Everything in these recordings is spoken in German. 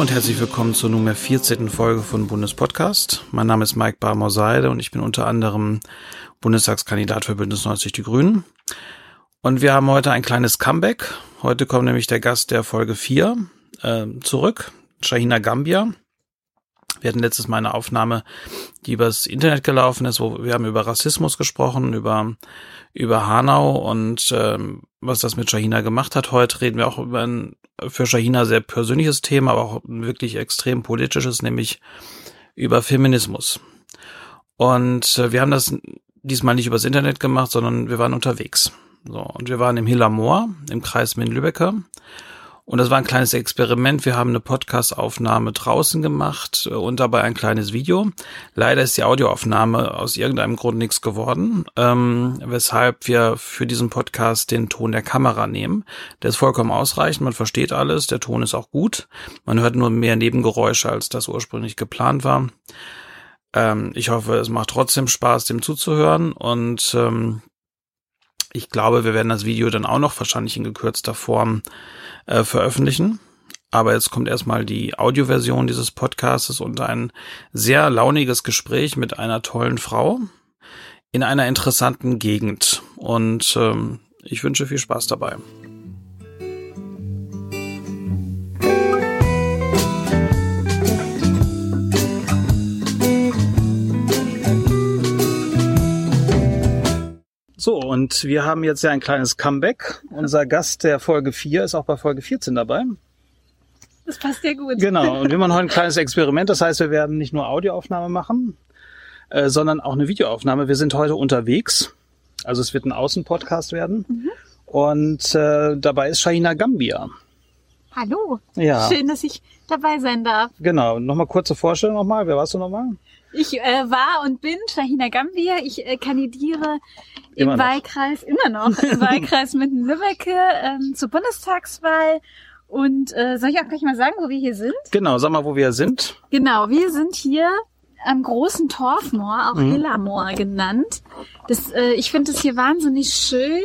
und herzlich willkommen zur nunmehr 14. Folge von Bundespodcast. Mein Name ist Mike Barmer-Seide und ich bin unter anderem Bundestagskandidat für Bündnis 90 Die Grünen. Und wir haben heute ein kleines Comeback. Heute kommt nämlich der Gast der Folge 4 äh, zurück, Shahina Gambia. Wir hatten letztes Mal eine Aufnahme, die übers Internet gelaufen ist, wo wir haben über Rassismus gesprochen, über über Hanau und ähm, was das mit Shahina gemacht hat. Heute reden wir auch über ein für Shahina sehr persönliches Thema, aber auch ein wirklich extrem politisches, nämlich über Feminismus. Und äh, wir haben das diesmal nicht übers Internet gemacht, sondern wir waren unterwegs. So, und wir waren im Hiller Moor im Kreis Minden-Lübbecke und das war ein kleines Experiment. Wir haben eine Podcast-Aufnahme draußen gemacht und dabei ein kleines Video. Leider ist die Audioaufnahme aus irgendeinem Grund nichts geworden, ähm, weshalb wir für diesen Podcast den Ton der Kamera nehmen. Der ist vollkommen ausreichend, man versteht alles, der Ton ist auch gut. Man hört nur mehr Nebengeräusche, als das ursprünglich geplant war. Ähm, ich hoffe, es macht trotzdem Spaß, dem zuzuhören und ähm, ich glaube, wir werden das Video dann auch noch wahrscheinlich in gekürzter Form äh, veröffentlichen. Aber jetzt kommt erstmal die Audioversion dieses Podcasts und ein sehr launiges Gespräch mit einer tollen Frau in einer interessanten Gegend. Und ähm, ich wünsche viel Spaß dabei. So, und wir haben jetzt ja ein kleines Comeback. Unser Gast der Folge 4 ist auch bei Folge 14 dabei. Das passt ja gut. Genau, und wir machen heute ein kleines Experiment. Das heißt, wir werden nicht nur Audioaufnahme machen, äh, sondern auch eine Videoaufnahme. Wir sind heute unterwegs. Also es wird ein Außenpodcast werden. Mhm. Und äh, dabei ist Shahina Gambia. Hallo. Ja. Schön, dass ich dabei sein darf. Genau. Nochmal kurze Vorstellung nochmal. Wer warst du nochmal? Ich äh, war und bin Shahina Gambia. Ich äh, kandidiere immer im noch. Wahlkreis, immer noch, im Wahlkreis Minden-Lübbecke ähm, zur Bundestagswahl. Und äh, soll ich auch gleich mal sagen, wo wir hier sind? Genau, sag mal, wo wir sind. Genau, wir sind hier am großen Torfmoor, auch mhm. Hillermoor genannt. Das, äh, ich finde es hier wahnsinnig schön.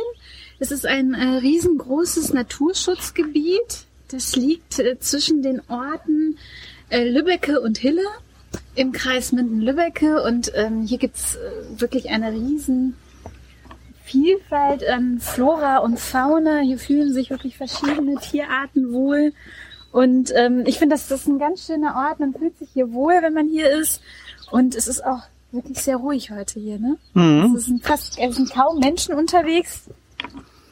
Es ist ein äh, riesengroßes Naturschutzgebiet. Das liegt äh, zwischen den Orten äh, Lübbecke und Hille im Kreis Minden-Lübbecke und ähm, hier gibt's äh, wirklich eine riesen Vielfalt an Flora und Fauna. Hier fühlen sich wirklich verschiedene Tierarten wohl. Und ähm, ich finde, das, das ist ein ganz schöner Ort. Man fühlt sich hier wohl, wenn man hier ist. Und es ist auch wirklich sehr ruhig heute hier. Ne? Mhm. Es, sind fast, es sind kaum Menschen unterwegs.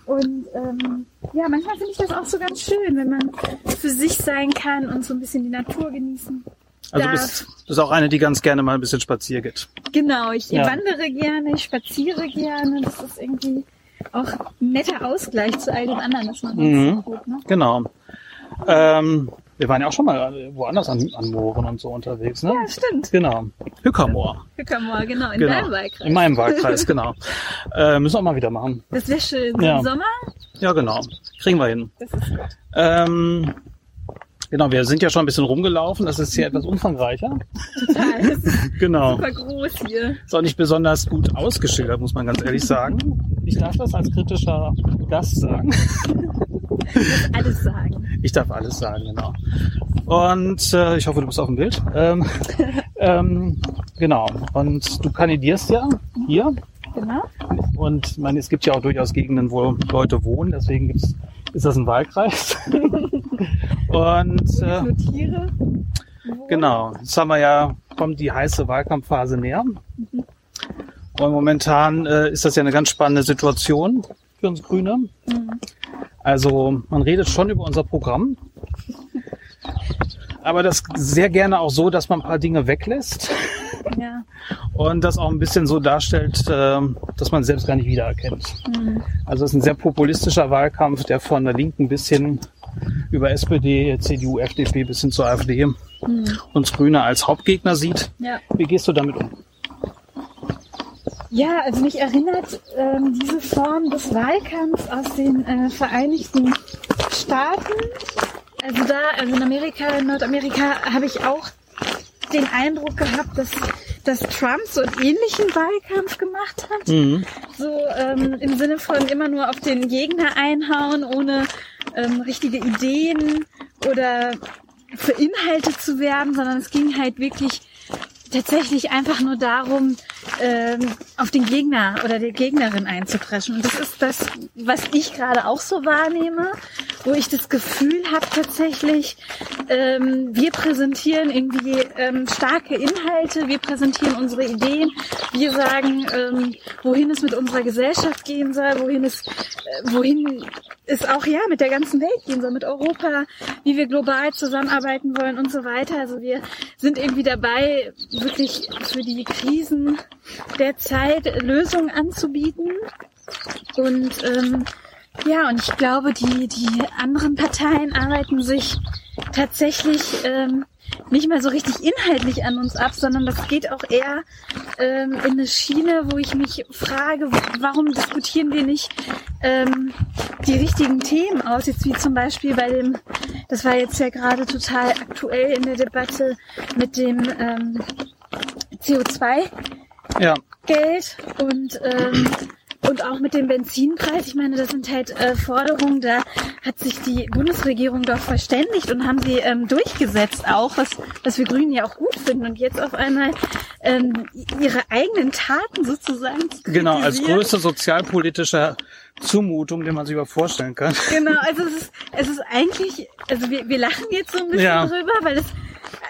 Und ähm, ja, manchmal finde ich das auch so ganz schön, wenn man für sich sein kann und so ein bisschen die Natur genießen. Also bist, bist auch eine, die ganz gerne mal ein bisschen spazieren geht. Genau, ich ja. wandere gerne, ich spaziere gerne. Das ist irgendwie auch ein netter Ausgleich zu all dem anderen, das man mhm. gut, ne? Genau. Ähm, wir waren ja auch schon mal woanders an, an Mooren und so unterwegs, ne? Ja, stimmt. Genau. Hückermoor. Hückermoor, genau. In genau. deinem Wahlkreis. In meinem Wahlkreis, genau. Äh, müssen wir auch mal wieder machen. Das wäre schön. Ja. Im Sommer? Ja, genau. Kriegen wir hin. Das ist gut. Ähm, Genau, wir sind ja schon ein bisschen rumgelaufen. Das ist hier etwas umfangreicher. Total. genau. Super groß hier. Ist auch nicht besonders gut ausgeschildert, muss man ganz ehrlich sagen. Ich darf das als kritischer Gast sagen. Ich darf alles sagen. Ich darf alles sagen, genau. Und äh, ich hoffe, du bist auf dem Bild. Ähm, ähm, genau. Und du kandidierst ja hier. Genau. Und ich meine, es gibt ja auch durchaus Gegenden, wo Leute wohnen. Deswegen gibt's, ist das ein Wahlkreis. Und äh, notiere. Genau, jetzt haben wir ja, kommt die heiße Wahlkampfphase näher. Mhm. Und momentan äh, ist das ja eine ganz spannende Situation für uns Grüne. Mhm. Also man redet schon über unser Programm. Aber das sehr gerne auch so, dass man ein paar Dinge weglässt. Ja. Und das auch ein bisschen so darstellt, äh, dass man selbst gar nicht wiedererkennt. Mhm. Also es ist ein sehr populistischer Wahlkampf, der von der Linken bis hin über SPD, CDU, FDP bis hin zur AfD mhm. uns Grüne als Hauptgegner sieht. Ja. Wie gehst du damit um? Ja, also mich erinnert ähm, diese Form des Wahlkampfs aus den äh, Vereinigten Staaten, also da, also in Amerika, in Nordamerika, habe ich auch den Eindruck gehabt, dass, dass Trump so einen ähnlichen Wahlkampf gemacht hat. Mhm. So ähm, im Sinne von immer nur auf den Gegner einhauen, ohne ähm, richtige Ideen oder für Inhalte zu werben, sondern es ging halt wirklich tatsächlich einfach nur darum, ähm, auf den Gegner oder die Gegnerin einzupreschen. Und das ist das, was ich gerade auch so wahrnehme, wo ich das Gefühl habe tatsächlich, ähm, wir präsentieren irgendwie ähm, starke Inhalte, wir präsentieren unsere Ideen, wir sagen, ähm, wohin es mit unserer Gesellschaft gehen soll, wohin es, äh, wohin es auch ja mit der ganzen Welt gehen soll, mit Europa, wie wir global zusammenarbeiten wollen und so weiter. Also wir sind irgendwie dabei, wirklich für die Krisen der Zeit Lösungen anzubieten. Und ähm, ja, und ich glaube, die, die anderen Parteien arbeiten sich tatsächlich ähm, nicht mehr so richtig inhaltlich an uns ab, sondern das geht auch eher ähm, in eine Schiene, wo ich mich frage, warum diskutieren wir nicht ähm, die richtigen Themen aus, jetzt wie zum Beispiel bei dem, das war jetzt ja gerade total aktuell in der Debatte mit dem ähm, CO2 Ja. Geld und ähm, und auch mit dem Benzinpreis. Ich meine, das sind halt äh, Forderungen, da hat sich die Bundesregierung doch verständigt und haben sie ähm, durchgesetzt auch, was, was wir Grünen ja auch gut finden. Und jetzt auf einmal ähm, ihre eigenen Taten sozusagen. zu Genau, als größte sozialpolitische Zumutung, die man sich überhaupt vorstellen kann. Genau, also es ist, es ist eigentlich, also wir, wir lachen jetzt so ein bisschen Ja. drüber, weil es,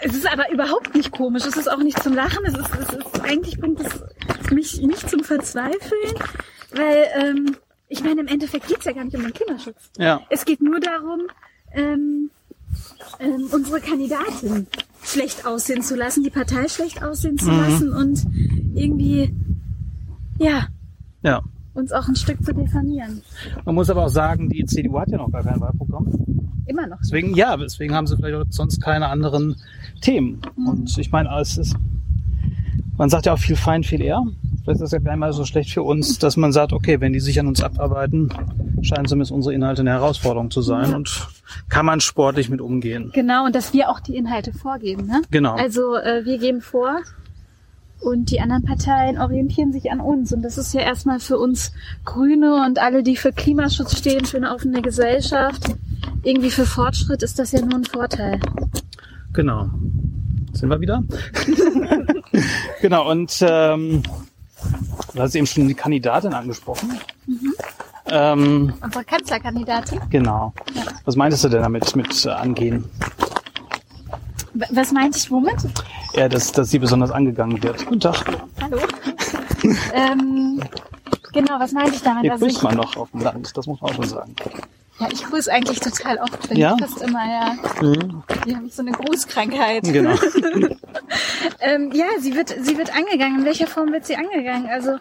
es ist aber überhaupt nicht komisch. Es ist auch nicht zum Lachen. Es ist, es ist eigentlich bringt es mich nicht zum Verzweifeln, weil ähm, ich meine, im Endeffekt geht's ja gar nicht um den Klimaschutz. Ja. Es geht nur darum, ähm, ähm, unsere Kandidatin schlecht aussehen zu lassen, die Partei schlecht aussehen zu Mhm. lassen und irgendwie, ja, Ja. uns auch ein Stück zu diffamieren. Man muss aber auch sagen, die CDU hat ja noch gar kein Wahlprogramm. Immer noch. Deswegen, ja, deswegen haben sie vielleicht auch sonst keine anderen Themen. Und ich meine, es ist, man sagt ja auch viel fein, viel eher. Vielleicht ist das ja gar nicht mal so schlecht für uns, dass man sagt, okay, wenn die sich an uns abarbeiten, scheinen zumindest unsere Inhalte eine Herausforderung zu sein und kann man sportlich mit umgehen. Genau, und dass wir auch die Inhalte vorgeben. Ne? Genau. Also äh, wir geben vor und die anderen Parteien orientieren sich an uns. Und das ist ja erstmal für uns Grüne und alle, die für Klimaschutz stehen, für eine offene Gesellschaft, irgendwie für Fortschritt ist das ja nur ein Vorteil. Genau. Sind wir wieder? genau, und ähm, du hast eben schon die Kandidatin angesprochen. Ähm, Unsere Kanzlerkandidatin. genau. Was meintest du denn damit mit äh, angehen? Was meinte ich womit? Ja, dass, dass sie besonders angegangen wird. Guten Tag. Hallo. ähm, genau, was meinte ich damit? Hier Also grüßt ich, man doch auf dem Land, das muss man auch schon sagen. Ja, ich grüße eigentlich total oft, bin Ja? ich fast immer, ja. Mhm. Wir haben so eine Grußkrankheit. Genau. Ähm, ja, sie wird, sie wird angegangen. In welcher Form wird sie angegangen? Also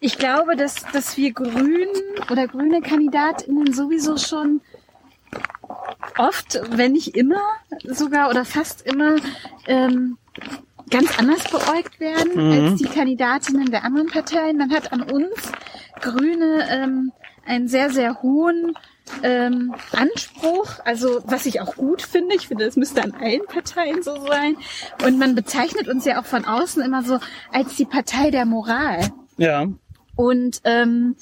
ich glaube, dass, dass wir Grünen oder grüne KandidatInnen sowieso schon oft, wenn nicht immer sogar oder fast immer, ähm, ganz anders beäugt werden Mhm. als die Kandidatinnen der anderen Parteien. Man hat an uns Grüne ähm, einen sehr, sehr hohen ähm, Anspruch, also was ich auch gut finde. Ich finde, das müsste an allen Parteien so sein. Und man bezeichnet uns ja auch von außen immer so als die Partei der Moral. Ja. Und ähm,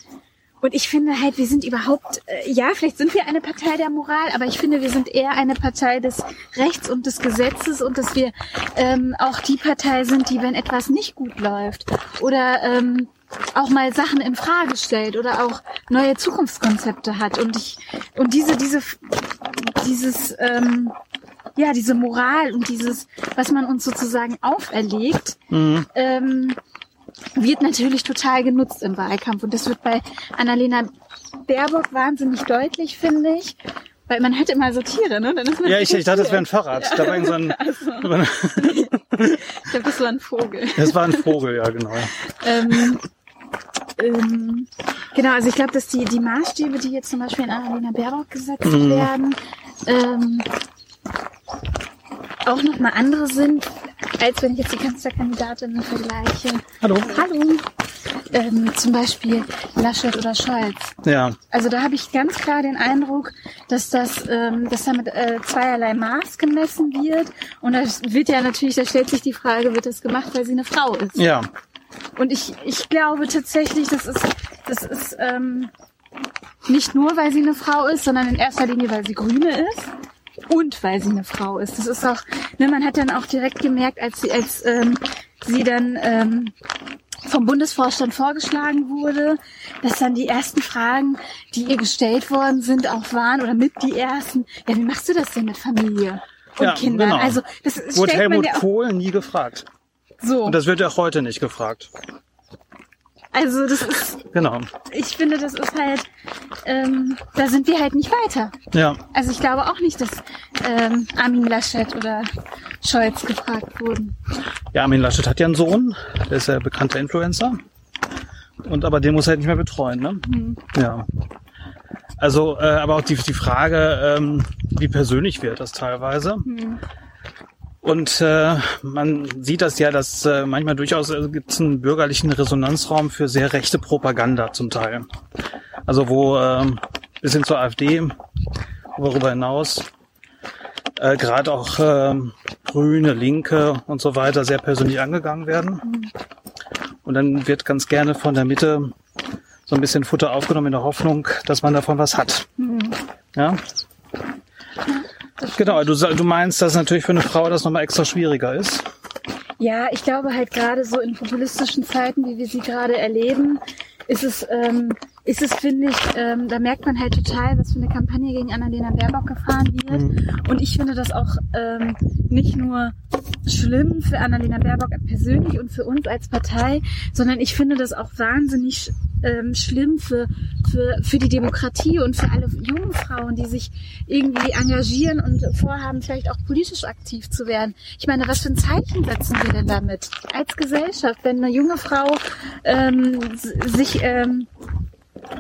und ich finde halt, wir sind überhaupt, äh, ja, vielleicht sind wir eine Partei der Moral, aber ich finde, wir sind eher eine Partei des Rechts und des Gesetzes und dass wir ähm, auch die Partei sind, die, wenn etwas nicht gut läuft oder ähm, auch mal Sachen in Frage stellt oder auch neue Zukunftskonzepte hat. Und ich und diese diese dieses ähm, ja diese Moral und dieses, was man uns sozusagen auferlegt, Mhm. ähm, wird natürlich total genutzt im Wahlkampf. Und das wird bei Annalena Baerbock wahnsinnig deutlich, finde ich. Weil man hat immer so Tiere, ne? Ja, ich, ich dachte, das wäre ein Fahrrad. Da war so ein, Ich glaube, das war ein Vogel. das war ein Vogel, ja, genau. ähm, ähm, genau, also ich glaube, dass die, die Maßstäbe, die jetzt zum Beispiel in Annalena Baerbock gesetzt Mhm. werden, ähm, auch nochmal andere sind, als wenn ich jetzt die Kanzlerkandidatin vergleiche. Hallo. Hallo. ähm, zum Beispiel Laschet oder Scholz. Ja. Also da habe ich ganz klar den Eindruck, dass das, ähm, dass damit äh, zweierlei Maß gemessen wird. Und da wird ja natürlich, da stellt sich die Frage, wird das gemacht, weil sie eine Frau ist? Ja. Und ich, ich glaube tatsächlich, das ist, das ist ähm, nicht nur, weil sie eine Frau ist, sondern in erster Linie, weil sie Grüne ist und weil sie eine Frau ist. Das ist auch, ne, man hat dann auch direkt gemerkt, als sie, als ähm, sie dann ähm, vom Bundesvorstand vorgeschlagen wurde, dass dann die ersten Fragen, die ihr gestellt worden sind, auch waren oder mit die ersten. Ja, wie machst du das denn mit Familie und Ja, Kindern? genau. Also das Wurde stellt man Helmut ja auch Kohl nie gefragt. So. Und das wird ja auch heute nicht gefragt. Also das ist, Genau. ich finde, das ist halt, ähm, da sind wir halt nicht weiter. Ja. Also ich glaube auch nicht, dass ähm, Armin Laschet oder Scholz gefragt wurden. Ja, Armin Laschet hat ja einen Sohn, der ist ja bekannter Influencer. Und aber den muss er halt nicht mehr betreuen, ne? Hm. Ja. Also, äh, aber auch die, die Frage, ähm, wie persönlich wird das teilweise. Hm. Und äh, man sieht das ja, dass äh, manchmal durchaus äh, gibt es einen bürgerlichen Resonanzraum für sehr rechte Propaganda zum Teil. Also wo ähm, bis hin zur AfD, darüber hinaus, äh, gerade auch ähm, Grüne, Linke und so weiter sehr persönlich angegangen werden. Und dann wird ganz gerne von der Mitte so ein bisschen Futter aufgenommen in der Hoffnung, dass man davon was hat. Ja. Genau, du, du meinst, dass natürlich für eine Frau das nochmal extra schwieriger ist. Ja, ich glaube halt gerade so in populistischen Zeiten, wie wir sie gerade erleben, ist es, ähm, ist es, finde ich, ähm, da merkt man halt total, was für eine Kampagne gegen Annalena Baerbock gefahren wird. Und ich finde das auch ähm, nicht nur schlimm für Annalena Baerbock persönlich und für uns als Partei, sondern ich finde das auch wahnsinnig ähm, schlimm für, für, für die Demokratie und für alle jungen Frauen, die sich irgendwie engagieren und vorhaben, vielleicht auch politisch aktiv zu werden. Ich meine, was für ein Zeichen setzen wir denn damit als Gesellschaft, wenn eine junge Frau ähm, sich ähm,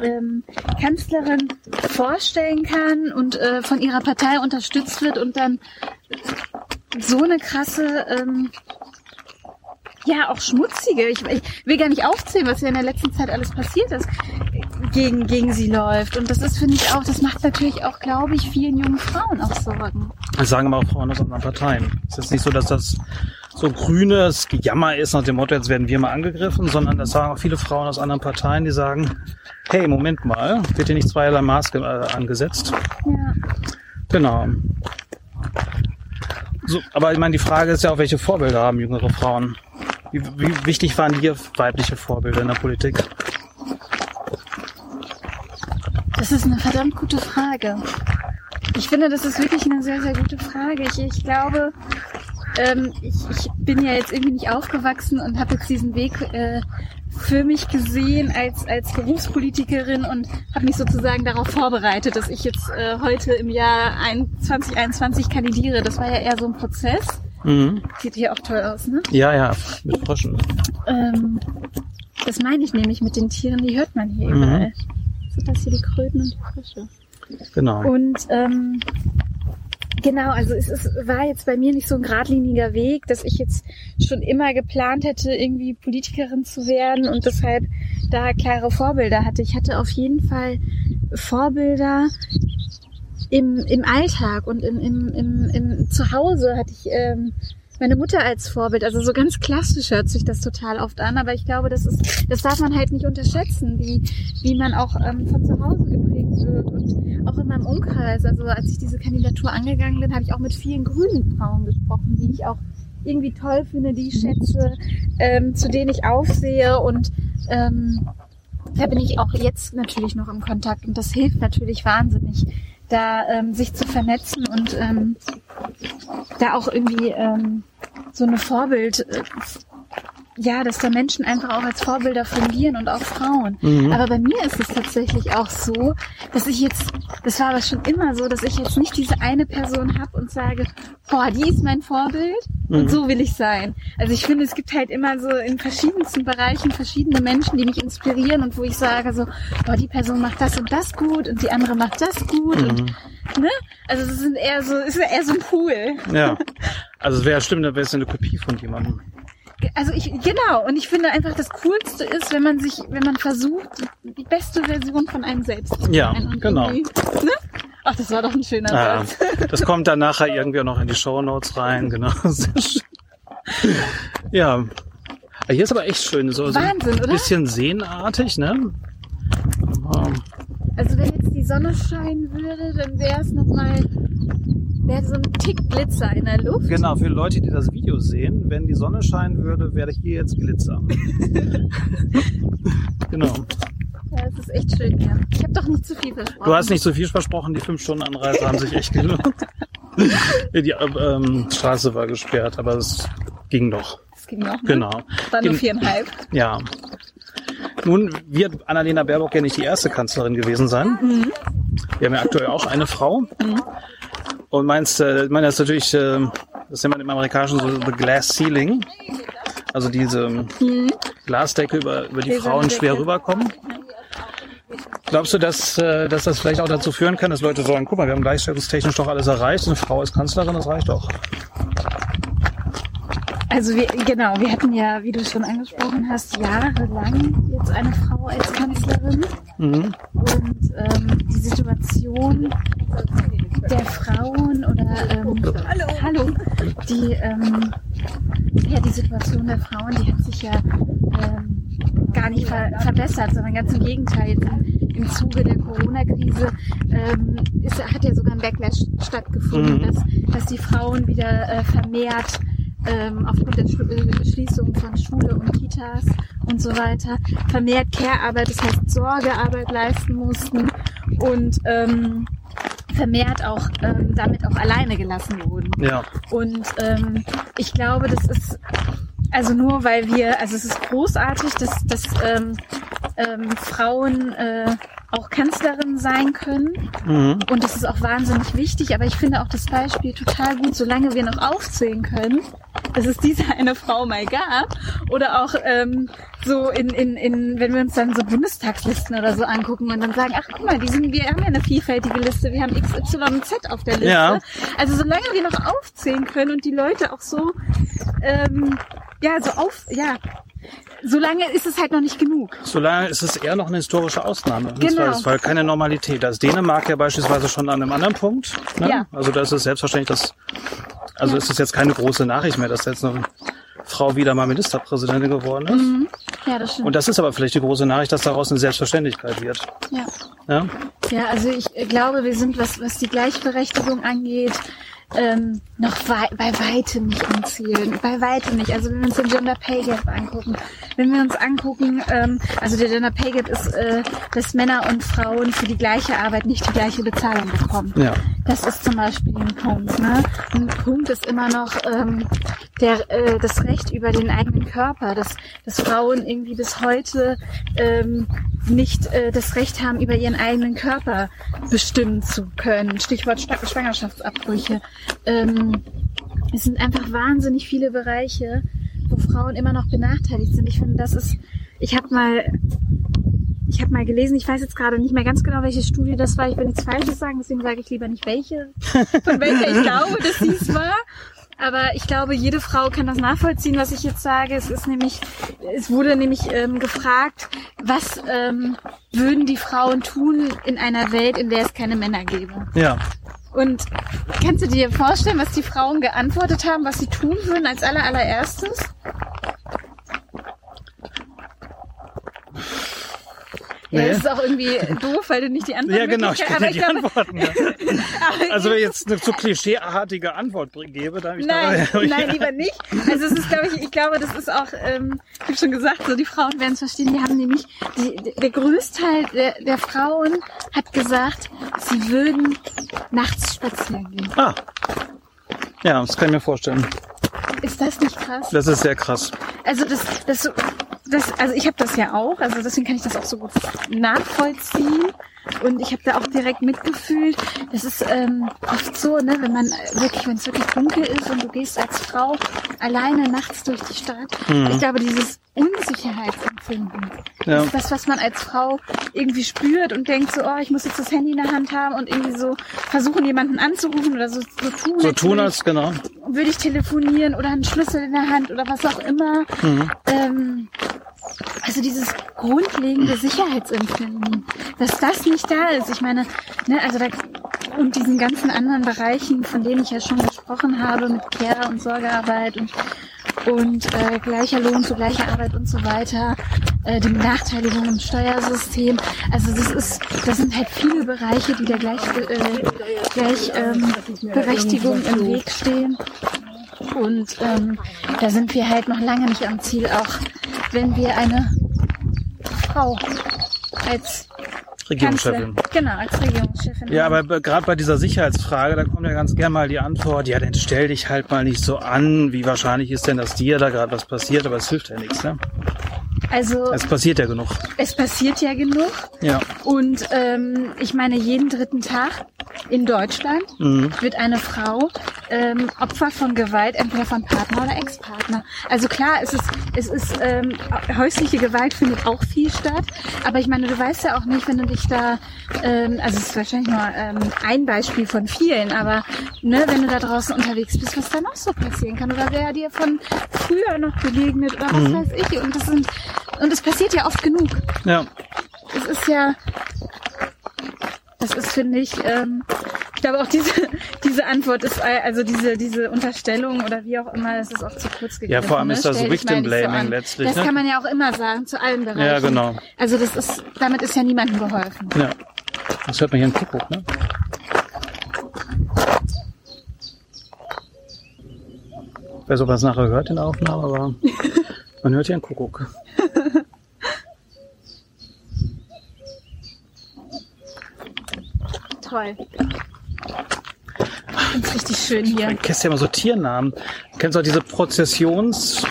ähm, Kanzlerin vorstellen kann und äh, von ihrer Partei unterstützt wird und dann so eine krasse, ähm, ja auch schmutzige, ich, ich will gar nicht aufzählen, was ja in der letzten Zeit alles passiert ist, gegen, gegen sie läuft. Und das ist, finde ich auch, das macht natürlich auch, glaube ich, vielen jungen Frauen auch Sorgen. Das sagen aber auch Frauen aus anderen Parteien. Es ist nicht so, dass das so grünes Gejammer ist nach dem Motto, jetzt werden wir mal angegriffen, sondern das sagen auch viele Frauen aus anderen Parteien, die sagen, hey, Moment mal, wird hier nicht zweierlei Maß äh, angesetzt? Ja. Genau. So, aber ich meine, die Frage ist ja auch, welche Vorbilder haben jüngere Frauen? Wie, wie wichtig waren dir weibliche Vorbilder in der Politik? Das ist eine verdammt gute Frage. Ich finde, das ist wirklich eine sehr, sehr gute Frage. Ich, ich glaube, ähm, ich, ich bin ja jetzt irgendwie nicht aufgewachsen und habe jetzt diesen Weg äh, für mich gesehen als, als Berufspolitikerin und habe mich sozusagen darauf vorbereitet, dass ich jetzt äh, heute im Jahr ein- 2021 kandidiere. Das war ja eher so ein Prozess. Mhm. Sieht hier auch toll aus, ne? Ja, ja, mit Fröschen. Ähm, das meine ich nämlich mit den Tieren, die hört man hier überall. Sind das hier die Kröten und die Frösche? Genau. Und ähm, genau, also es ist, war jetzt bei mir nicht so ein geradliniger Weg, dass ich jetzt schon immer geplant hätte, irgendwie Politikerin zu werden und deshalb da klare Vorbilder hatte. Ich hatte auf jeden Fall Vorbilder im, im Alltag und im, im, im, im Zuhause hatte ich ähm, meine Mutter als Vorbild. Also so ganz klassisch hört sich das total oft an, aber ich glaube, das ist, das darf man halt nicht unterschätzen, wie, wie man auch ähm, von zu Hause geprägt wird und auch in meinem Umkreis. Also als ich diese Kandidatur angegangen bin, habe ich auch mit vielen grünen Frauen gesprochen, die ich auch irgendwie toll finde, die ich schätze, ähm, zu denen ich aufsehe und ähm, da bin ich auch jetzt natürlich noch im Kontakt und das hilft natürlich wahnsinnig, da ähm, sich zu vernetzen und ähm, da auch irgendwie ähm, so eine Vorbild, äh, ja, dass da Menschen einfach auch als Vorbilder fungieren und auch Frauen. Mhm. Aber bei mir ist es tatsächlich auch so, dass ich jetzt, das war aber schon immer so, dass ich jetzt nicht diese eine Person habe und sage, boah, die ist mein Vorbild und Mhm. so will ich sein. Also ich finde, es gibt halt immer so in verschiedensten Bereichen verschiedene Menschen, die mich inspirieren und wo ich sage so, boah, die Person macht das und das gut und die andere macht das gut und ne? Also es sind eher so, es ist eher so ein Pool. Ja. Also es wäre stimmt, dann wäre es eine Kopie von jemandem. Also ich, genau, und ich finde einfach das Coolste ist, wenn man sich, wenn man versucht, die beste Version von einem selbst zu Ja, sein. Und genau. Ne? Ach, das war doch ein schöner Ah, Satz. das kommt dann nachher irgendwie noch in die Show Notes rein, genau. Sehr schön. Ja. Hier ist aber echt schön, so, so Wahnsinn, ein oder? bisschen seenartig, ne? Also wenn jetzt die Sonne scheinen würde, dann wäre es nochmal, wäre so ein Tick Glitzer in der Luft. Genau, für Leute, die das Video sehen, wenn die Sonne scheinen würde, wäre hier jetzt Glitzer. genau. Ja, es ist echt schön hier. Ich habe doch nicht zu viel versprochen. Du hast nicht so viel versprochen, die fünf Stunden Anreise haben sich echt gelohnt. die ähm, Straße war gesperrt, aber es ging doch. Das ging noch. Ne? Genau. War nur In- viereinhalb. Ja. Nun wird Annalena Baerbock ja nicht die erste Kanzlerin gewesen sein. Wir haben ja aktuell auch eine Frau. Und meinst, äh, meine, das ist natürlich, äh, das nennt man im Amerikanischen so the glass ceiling. Also diese Glasdecke, über, über die Frauen schwer rüberkommen. Glaubst du, dass, äh, dass das vielleicht auch dazu führen kann, dass Leute sagen, guck mal, wir haben gleichstellungstechnisch doch alles erreicht, eine Frau ist Kanzlerin, das reicht doch. Also wir, genau, wir hatten ja, wie du schon angesprochen hast, jahrelang jetzt eine Frau als Kanzlerin. Mhm. Und ähm, die Situation der Frauen oder ähm, hallo. hallo, die ähm, ja die Situation der Frauen, die hat sich ja ähm, gar nicht ver verbessert, sondern ganz im Gegenteil. Im, Zuge der Corona-Krise ähm, ist, hat ja sogar ein Backlash stattgefunden, Mhm. dass, dass die Frauen wieder äh, vermehrt ähm, aufgrund der äh, Schließung von Schule und Kitas und so weiter vermehrt Care-Arbeit, das heißt Sorgearbeit leisten mussten und ähm, vermehrt auch ähm, damit auch alleine gelassen wurden. Ja. Und ähm, ich glaube, das ist also nur weil wir, also es ist großartig, dass, dass ähm, ähm, Frauen äh, auch Kanzlerin sein können. Mhm. Und das ist auch wahnsinnig wichtig, aber ich finde auch das Beispiel total gut, solange wir noch aufzählen können, dass es diese eine Frau mal gab. Oder auch ähm, so in, in, in, wenn wir uns dann so Bundestagslisten oder so angucken und dann sagen, ach guck mal, die sind, wir haben ja eine vielfältige Liste, wir haben X, Y und Z auf der Liste. Ja. Also solange wir noch aufzählen können und die Leute auch so, ähm, ja, so auf, ja, solange ist es halt noch nicht genug. Solange ist es eher noch eine historische Ausnahme. Genau. Das war keine Normalität. Da ist Dänemark ja beispielsweise schon an einem anderen Punkt. Ne? Ja. Also da ist es selbstverständlich, dass, also Ja. ist es jetzt keine große Nachricht mehr, dass jetzt eine Frau wieder mal Ministerpräsidentin geworden ist. Ja, das stimmt. Und das ist aber vielleicht die große Nachricht, dass daraus eine Selbstverständlichkeit wird. ja. Ja? Ja, also ich glaube, wir sind, was, was die Gleichberechtigung angeht, ähm, noch wei bei weitem nicht am Ziel. Bei weitem nicht. Also wenn wir uns den Gender Pay Gap angucken, wenn wir uns angucken, ähm, also der Gender Pay Gap ist, äh, dass Männer und Frauen für die gleiche Arbeit nicht die gleiche Bezahlung bekommen. Ja. Das ist zum Beispiel ein Punkt. Ne? Ein Punkt ist immer noch ähm, der, äh, das Recht über den eigenen Körper, dass, dass Frauen irgendwie bis heute ähm, nicht äh, das Recht haben, über ihren eigenen Körper bestimmen zu können. Stichwort Schwangerschaftsabbrüche. Ähm, es sind einfach wahnsinnig viele Bereiche, wo Frauen immer noch benachteiligt sind. Ich finde, das ist, ich habe mal ich habe mal gelesen, ich weiß jetzt gerade nicht mehr ganz genau, welche Studie das war. Ich will nichts Falsches sagen, deswegen sage ich lieber nicht welche, von welcher ich glaube, dass dies war. Aber ich glaube, jede Frau kann das nachvollziehen, was ich jetzt sage. Es ist nämlich, es wurde nämlich ähm, gefragt, was ähm, würden die Frauen tun in einer Welt, in der es keine Männer gäbe? Ja. Und kannst du dir vorstellen, was die Frauen geantwortet haben, was sie tun würden als aller Ja, das ist auch irgendwie doof, weil du nicht die Antwort Ja, genau, ich kenne die glaube- Antworten. Ja. Also wenn ich jetzt eine zu klischeeartige Antwort gebe, dann habe ich Nein, da, nein, lieber nicht. Also es ist, glaube ich, ich glaube, das ist auch, ähm, ich habe schon gesagt, so die Frauen werden es verstehen. Die haben nämlich, die, der Größteil der, der Frauen hat gesagt, sie würden nachts spazieren gehen. Ah. Ja, das kann ich mir vorstellen. Ist das nicht krass? Das ist sehr krass. Also das, das, das, also ich habe das ja auch, also deswegen kann ich das auch so gut nachvollziehen. Und ich habe da auch direkt mitgefühlt. Das ist ähm, oft so, ne, wenn man äh, wirklich, wenn es wirklich dunkel ist und du gehst als Frau alleine nachts durch die Stadt. Ich glaube, dieses Unsicherheitsempfinden Ja. ist das, was man als Frau irgendwie spürt und denkt so, oh, ich muss jetzt das Handy in der Hand haben und irgendwie so versuchen, jemanden anzurufen oder so, so tun. So tun als, genau. würde ich telefonieren oder einen Schlüssel in der Hand oder was auch immer. Mhm. Ähm, also dieses grundlegende Sicherheitsempfinden, dass das nicht da ist. Ich meine, ne, also da, und diesen ganzen anderen Bereichen, von denen ich ja schon gesprochen habe, mit Care und Sorgearbeit und und äh, gleicher Lohn zu gleicher Arbeit und so weiter, äh, die Benachteiligung im Steuersystem. Also das ist, das sind halt viele Bereiche, die der gleich, äh, gleich ähm, Berechtigung im Weg stehen. Und ähm, da sind wir halt noch lange nicht am Ziel, auch wenn wir eine Frau als Regierungschefin. Kanzler- Genau, als Regierungschefin. Ja, aber be- gerade bei dieser Sicherheitsfrage, da kommt ja ganz gern mal die Antwort, ja, dann stell dich halt mal nicht so an, wie wahrscheinlich ist denn, dass dir da gerade was passiert, aber es hilft ja nichts, ne? Also Es passiert ja genug. es passiert ja genug. Ja. Und ähm, ich meine, jeden dritten Tag in Deutschland Mhm. wird eine Frau ähm, Opfer von Gewalt, entweder von Partner oder Ex-Partner. Also klar, es ist, es ist ähm, häusliche Gewalt findet auch viel statt, aber ich meine, du weißt ja auch nicht, wenn du dich da, ähm, also es ist wahrscheinlich nur ähm, ein Beispiel von vielen, aber ne, wenn du da draußen unterwegs bist, was da noch so passieren kann oder wer dir von früher noch begegnet oder was weiß ich. Und das sind und es passiert ja oft genug Ja. es ist ja, das ist, finde ich, ähm, ich glaube auch diese, diese Antwort ist, also diese, diese Unterstellung oder wie auch immer, das ist auch zu kurz gegriffen. Ja, vor allem ne? ist das mal Victim so Blaming an. letztlich, Das ne? kann man ja auch immer sagen, zu allen Bereichen. Ja, genau. Also das ist, damit ist ja niemandem geholfen. Ja. Das hört man hier im Kuckuck, ne? Ich weiß, ob man es nachher hört in der Aufnahme, aber man hört hier einen Kuckuck. Toll. Ich find's richtig schön hier. Du kennst ja immer so Tiernamen. Du kennst auch diese Prozessionsweb,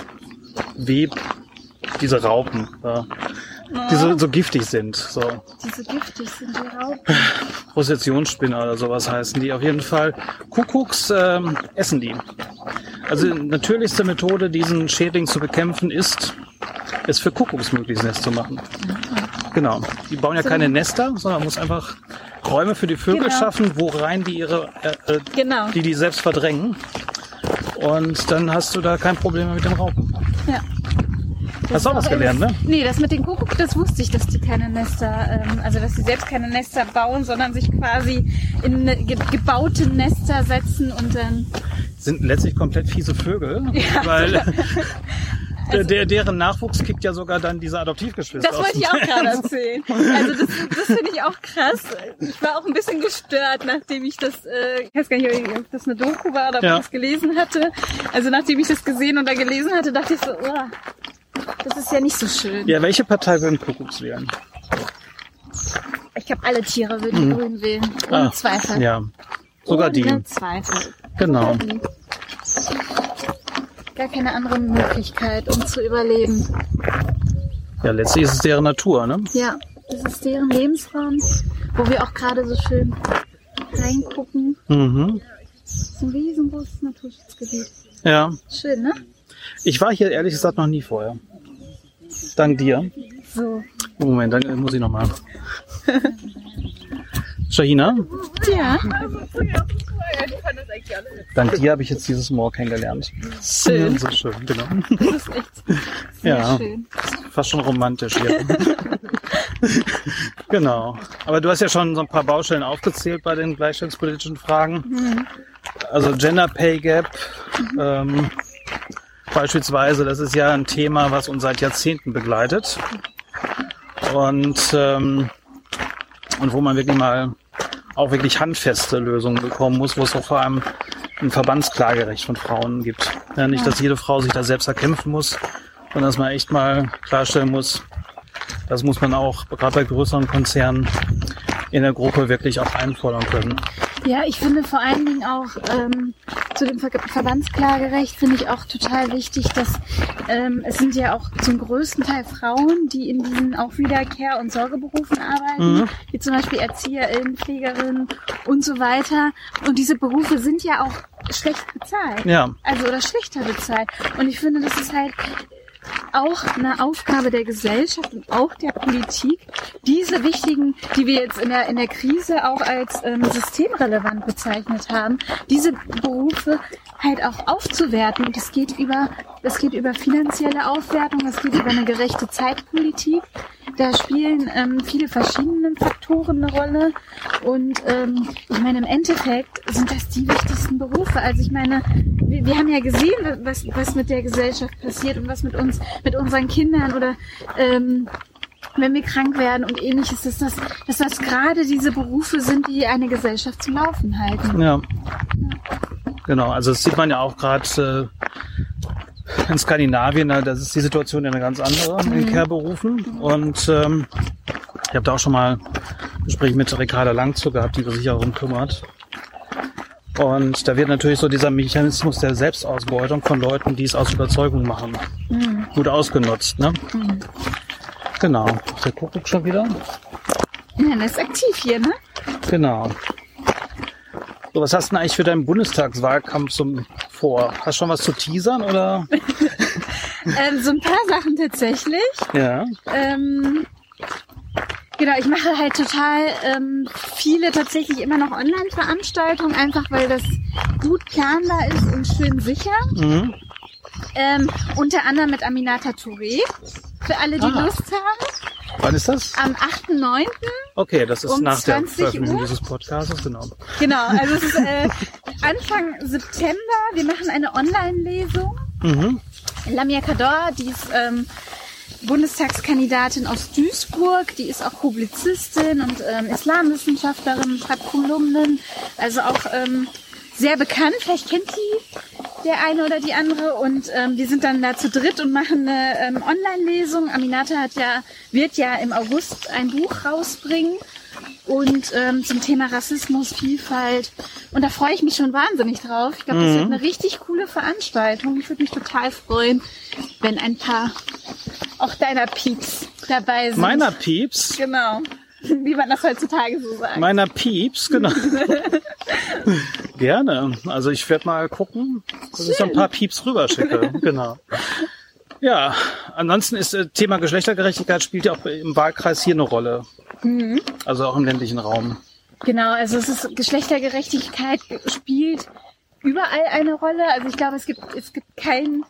diese Raupen, ja. die so, so giftig sind. So Die so giftig sind, die Raupen. Prozessionsspinner oder sowas heißen die. Auf jeden Fall Kuckucks ähm, essen die. Also die natürlichste Methode, diesen Schädling zu bekämpfen, ist, es für Kuckucks möglichst Nest zu machen. Genau. Die bauen ja keine Nester, sondern man muss einfach Räume für die Vögel Genau. schaffen, wo rein die ihre, äh, äh, Genau. die die selbst verdrängen. Und dann hast du da kein Problem mehr mit den Raupen. Ja. Hast du auch was gelernt, ne? Nee, das mit den Kuckuck, das wusste ich, dass die keine Nester, ähm, also dass sie selbst keine Nester bauen, sondern sich quasi in ge gebaute Nester setzen und dann. Sind letztlich komplett fiese Vögel, weil der, der, deren Nachwuchs kickt ja sogar dann diese Adoptivgeschwister Das wollte ich auch gerade erzählen. Also das, das finde ich auch krass. Ich war auch ein bisschen gestört, nachdem ich das, äh, ich weiß gar nicht, ob das eine Doku war oder ob Ja. ich das gelesen hatte. Also nachdem ich das gesehen oder gelesen hatte, dachte ich so, oh, das ist ja nicht so schön. Ja, welche Partei würden Kuckucks wählen? Ich glaube, alle Tiere würden die Grünen wählen. Ohne Ah, Zweifel. Ja, sogar die. Ohne Zweifel. Genau. Sogar die. Gar keine andere Möglichkeit, um zu überleben. Ja, letztlich ist es deren Natur, ne? Ja, das ist deren Lebensraum, wo wir auch gerade so schön reingucken. Mhm. Ein riesengroßes Naturschutzgebiet. Ja. Schön, ne? Ich war hier ehrlich gesagt noch nie vorher. Dank dir. So. Moment, dann muss ich nochmal. Shahina, Ja, dank dir habe ich jetzt dieses Moor kennengelernt. Schön. Ja, so schön, genau. das ist echt sehr Ja. schön. Fast schon romantisch hier. genau. Aber du hast ja schon so ein paar Baustellen aufgezählt bei den gleichstellungspolitischen Fragen. Also Gender Pay Gap. Ähm, beispielsweise, das ist ja ein Thema, was uns seit Jahrzehnten begleitet. Und, ähm, und wo man wirklich mal auch wirklich handfeste Lösungen bekommen muss, wo es auch vor allem ein Verbandsklagerecht von Frauen gibt. Ja, nicht, dass jede Frau sich da selbst erkämpfen muss, sondern dass man echt mal klarstellen muss, das muss man auch gerade bei größeren Konzernen in der Gruppe wirklich auch einfordern können. Ja, ich finde vor allen Dingen auch ähm, zu dem Ver Verbandsklagerecht finde ich auch total wichtig, dass ähm, es sind ja auch zum größten Teil Frauen, die in diesen auch wieder Care- und Sorgeberufen arbeiten, Mhm. wie zum Beispiel ErzieherInnen, Pflegerinnen und so weiter. Und diese Berufe sind ja auch schlecht bezahlt. Ja, Also oder schlechter bezahlt. Und ich finde, das ist halt auch eine Aufgabe der Gesellschaft und auch der Politik, diese wichtigen, die wir jetzt in der, in der Krise auch als ähm, systemrelevant bezeichnet haben, diese Berufe halt auch aufzuwerten. Und es geht über, es geht über finanzielle Aufwertung, es geht über eine gerechte Zeitpolitik. Da spielen ähm, viele verschiedene Faktoren eine Rolle. Und ähm, ich meine, im Endeffekt sind das die wichtigsten Berufe. Also ich meine, wir, wir haben ja gesehen, was, was mit der Gesellschaft passiert und was mit uns, mit unseren Kindern oder ähm, wenn wir krank werden und ähnliches, dass das, dass das gerade diese Berufe sind, die eine Gesellschaft zum Laufen halten. Ja. Genau, also das sieht man ja auch gerade äh, in Skandinavien, da das ist die Situation ja eine ganz andere in den Care-Berufen. Und ähm, ich habe da auch schon mal ein Gespräch mit Ricarda Lang zu gehabt, die sich darum kümmert. Und da wird natürlich so dieser Mechanismus der Selbstausbeutung von Leuten, die es aus Überzeugung machen, gut ausgenutzt. Ne? Genau. Ist der Kuckuck schon wieder? Ja, das ist aktiv hier, ne? Genau. So, was hast du denn eigentlich für deinen Bundestagswahlkampf zum vor? Hast du schon was zu teasern oder? Ähm, so ein paar Sachen tatsächlich. Ja. Ähm, genau, ich mache halt total ähm, viele tatsächlich immer noch Online-Veranstaltungen, einfach weil das gut planbar ist und schön sicher. Mhm. Ähm, unter anderem mit Aminata Touré, für alle, die Ah. Lust haben. Wann ist das? Am 8.9. Okay, das ist Um nach der 20 Veröffentlichung Uhr? dieses Podcasts, genau. Genau, also es ist äh, Anfang September. Wir machen eine Online-Lesung. Mhm. Lamia Kador, die ist ähm, Bundestagskandidatin aus Duisburg, die ist auch Publizistin und ähm, Islamwissenschaftlerin, schreibt Kolumnen, also auch ähm, sehr bekannt. Vielleicht kennt die der eine oder die andere und ähm, wir sind dann da zu dritt und machen eine ähm, Online-Lesung. Aminata hat ja, wird ja im August ein Buch rausbringen und ähm, zum Thema Rassismus, Vielfalt. Und da freue ich mich schon wahnsinnig drauf. Ich glaube, das wird eine richtig coole Veranstaltung. Ich würde mich total freuen, wenn ein paar auch deiner Peeps dabei sind. Meiner Pieps, Genau. Wie man das heutzutage so sagt. meiner Pieps, genau. Gerne. Also ich werde mal gucken, dass ich so ein paar Pieps rüberschicke. genau. Ja, ansonsten ist äh, Thema Geschlechtergerechtigkeit spielt ja auch im Wahlkreis hier eine Rolle. Mhm. Also auch im ländlichen Raum. Genau, also es ist Geschlechtergerechtigkeit spielt überall eine Rolle. Also ich glaube, es gibt es gibt keinen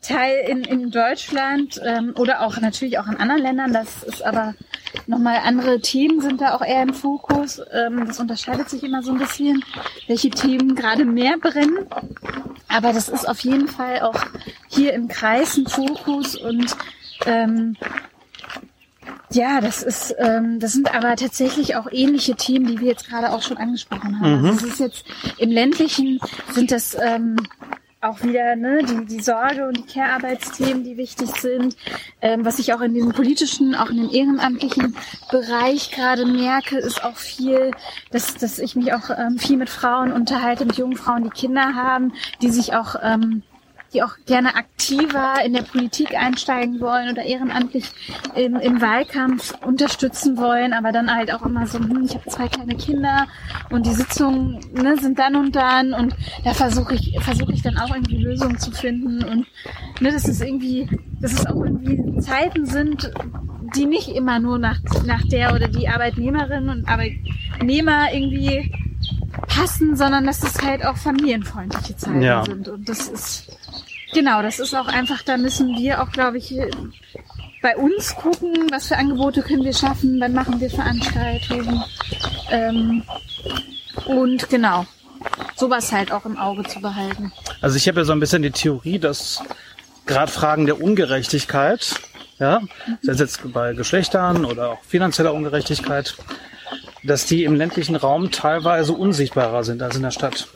Teil in, in Deutschland ähm, oder auch natürlich auch in anderen Ländern. Das ist aber nochmal andere Themen sind da auch eher im Fokus. Ähm, das unterscheidet sich immer so ein bisschen, welche Themen gerade mehr brennen. Aber das ist auf jeden Fall auch hier im Kreis ein Fokus und ähm, ja, das ist, ähm, das sind aber tatsächlich auch ähnliche Themen, die wir jetzt gerade auch schon angesprochen haben. Also es ist jetzt im ländlichen sind das ähm, auch wieder ne, die, die Sorge und die Care-Arbeitsthemen, die wichtig sind. Ähm, was ich auch in diesem politischen, auch in dem ehrenamtlichen Bereich gerade merke, ist auch viel, dass, dass ich mich auch ähm, viel mit Frauen unterhalte, mit jungen Frauen, die Kinder haben, die sich auch ähm, die auch gerne aktiver in der Politik einsteigen wollen oder ehrenamtlich im, im Wahlkampf unterstützen wollen, aber dann halt auch immer so, hm, ich habe zwei kleine Kinder und die Sitzungen ne, sind dann und dann und da versuche ich versuche ich dann auch irgendwie Lösungen zu finden und ne, das ist irgendwie, dass es auch irgendwie Zeiten sind, die nicht immer nur nach nach der oder die Arbeitnehmerin und Arbeitnehmer irgendwie passen, sondern dass es halt auch familienfreundliche Zeiten Ja. sind und das ist Genau, das ist auch einfach, da müssen wir auch, glaube ich, bei uns gucken, was für Angebote können wir schaffen, wann machen wir Veranstaltungen. Ähm, und genau, sowas halt auch im Auge zu behalten. Also ich habe ja so ein bisschen die Theorie, dass gerade Fragen der Ungerechtigkeit, ja, sei es jetzt bei Geschlechtern oder auch finanzieller Ungerechtigkeit, dass die im ländlichen Raum teilweise unsichtbarer sind als in der Stadt.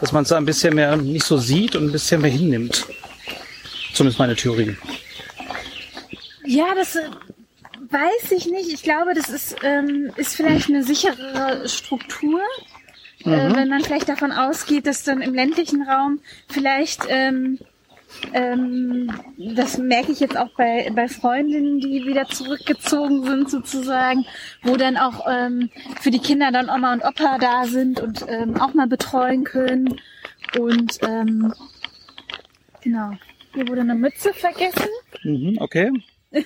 Dass man es da ein bisschen mehr nicht so sieht und ein bisschen mehr hinnimmt. Zumindest meine Theorie. Ja, das äh, weiß ich nicht. Ich glaube, das ist, ähm, ist vielleicht eine sichere Struktur. Äh, wenn man vielleicht davon ausgeht, dass dann im ländlichen Raum vielleicht, ähm, ähm, das merke ich jetzt auch bei, bei Freundinnen, die wieder zurückgezogen sind sozusagen, wo dann auch ähm, für die Kinder dann Oma und Opa da sind und ähm, auch mal betreuen können. Und ähm, genau, hier wurde eine Mütze vergessen. Mhm, okay.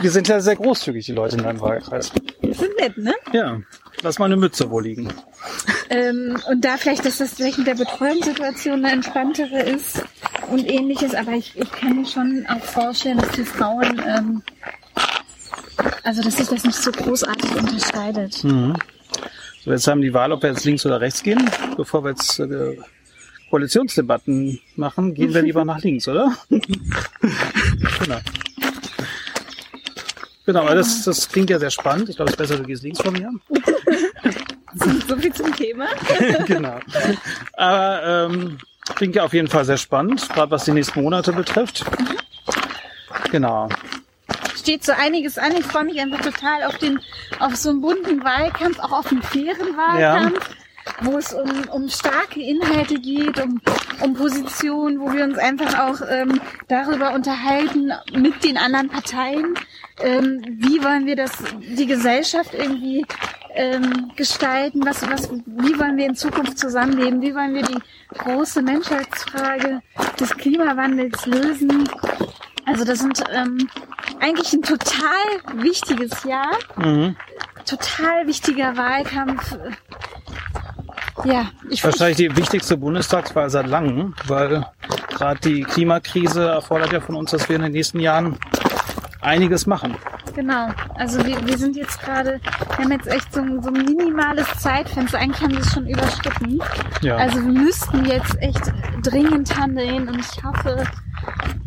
Wir sind ja sehr großzügig, die Leute in deinem Wahlkreis. Das ist nett, ne? Ja, lass mal eine Mütze wo liegen. Ähm, und da vielleicht, dass das vielleicht mit der Betreuungssituation eine entspanntere ist und ähnliches. Aber ich, ich kann mir schon auch vorstellen, dass die Frauen, ähm, also dass sich das nicht so großartig unterscheidet. Mhm. So, jetzt haben die Wahl, ob wir jetzt links oder rechts gehen. Bevor wir jetzt äh, Koalitionsdebatten machen, gehen wir lieber nach links, oder? genau. Genau, aber das, das klingt ja sehr spannend. Ich glaube, es ist besser, du gehst links von mir. so viel zum Thema. genau. Aber ähm, klingt ja auf jeden Fall sehr spannend, gerade was die nächsten Monate betrifft. Genau. Steht so einiges an. Ich freue mich einfach total auf den, auf so einen bunten Wahlkampf, auch auf einen fairen Wahlkampf. Ja wo es um, um starke Inhalte geht, um, um Positionen, wo wir uns einfach auch ähm, darüber unterhalten mit den anderen Parteien, ähm, wie wollen wir das, die Gesellschaft irgendwie ähm, gestalten, was, was, wie wollen wir in Zukunft zusammenleben, wie wollen wir die große Menschheitsfrage des Klimawandels lösen. Also das sind ähm, eigentlich ein total wichtiges Jahr, mhm. total wichtiger Wahlkampf. Ja, ich wahrscheinlich die wichtigste Bundestagswahl seit langem, weil gerade die Klimakrise erfordert ja von uns, dass wir in den nächsten Jahren einiges machen. Genau. Also wir, wir sind jetzt gerade, wir haben jetzt echt so ein, so ein minimales Zeitfenster. Eigentlich haben wir es schon überschritten. Ja. Also wir müssten jetzt echt dringend handeln und ich hoffe,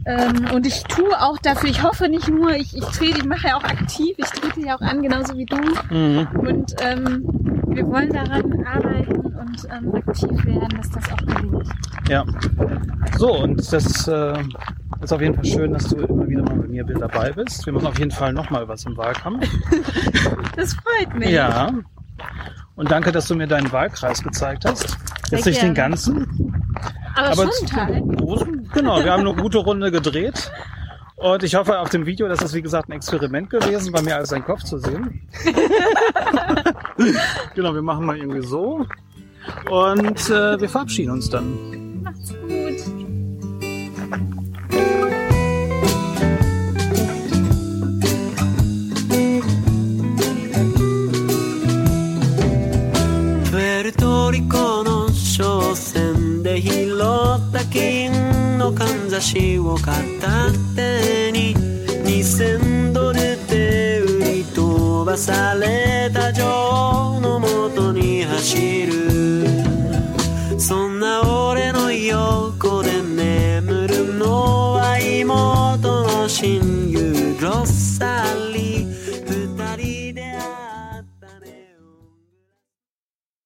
ähm, und ich tue auch dafür, ich hoffe nicht nur, ich, ich trete, ich mache ja auch aktiv, ich trete ja auch an, genauso wie du. Mhm. Und ähm, wir wollen daran arbeiten und ähm, aktiv werden, dass das auch gelingt. Ja. So, und das äh, ist auf jeden Fall schön, dass du immer wieder mal bei mir dabei bist. Wir machen auf jeden Fall nochmal was im Wahlkampf. das freut mich. Ja. Und danke, dass du mir deinen Wahlkreis gezeigt hast. Jetzt nicht den ganzen. Aber, aber schon Teil. Großen, genau, wir haben eine gute Runde gedreht. Und ich hoffe auf dem Video, dass das wie gesagt ein Experiment gewesen, bei mir als dein Kopf zu sehen. genau, wir machen mal irgendwie so. Und äh, wir verabschieden uns dann. Macht's gut. Puerto の商船で拾った金のかんざしを片手に2000ドルで売り 飛ばされた女王のもとに走る。そんな俺の横で眠るのは妹の親友ロッサル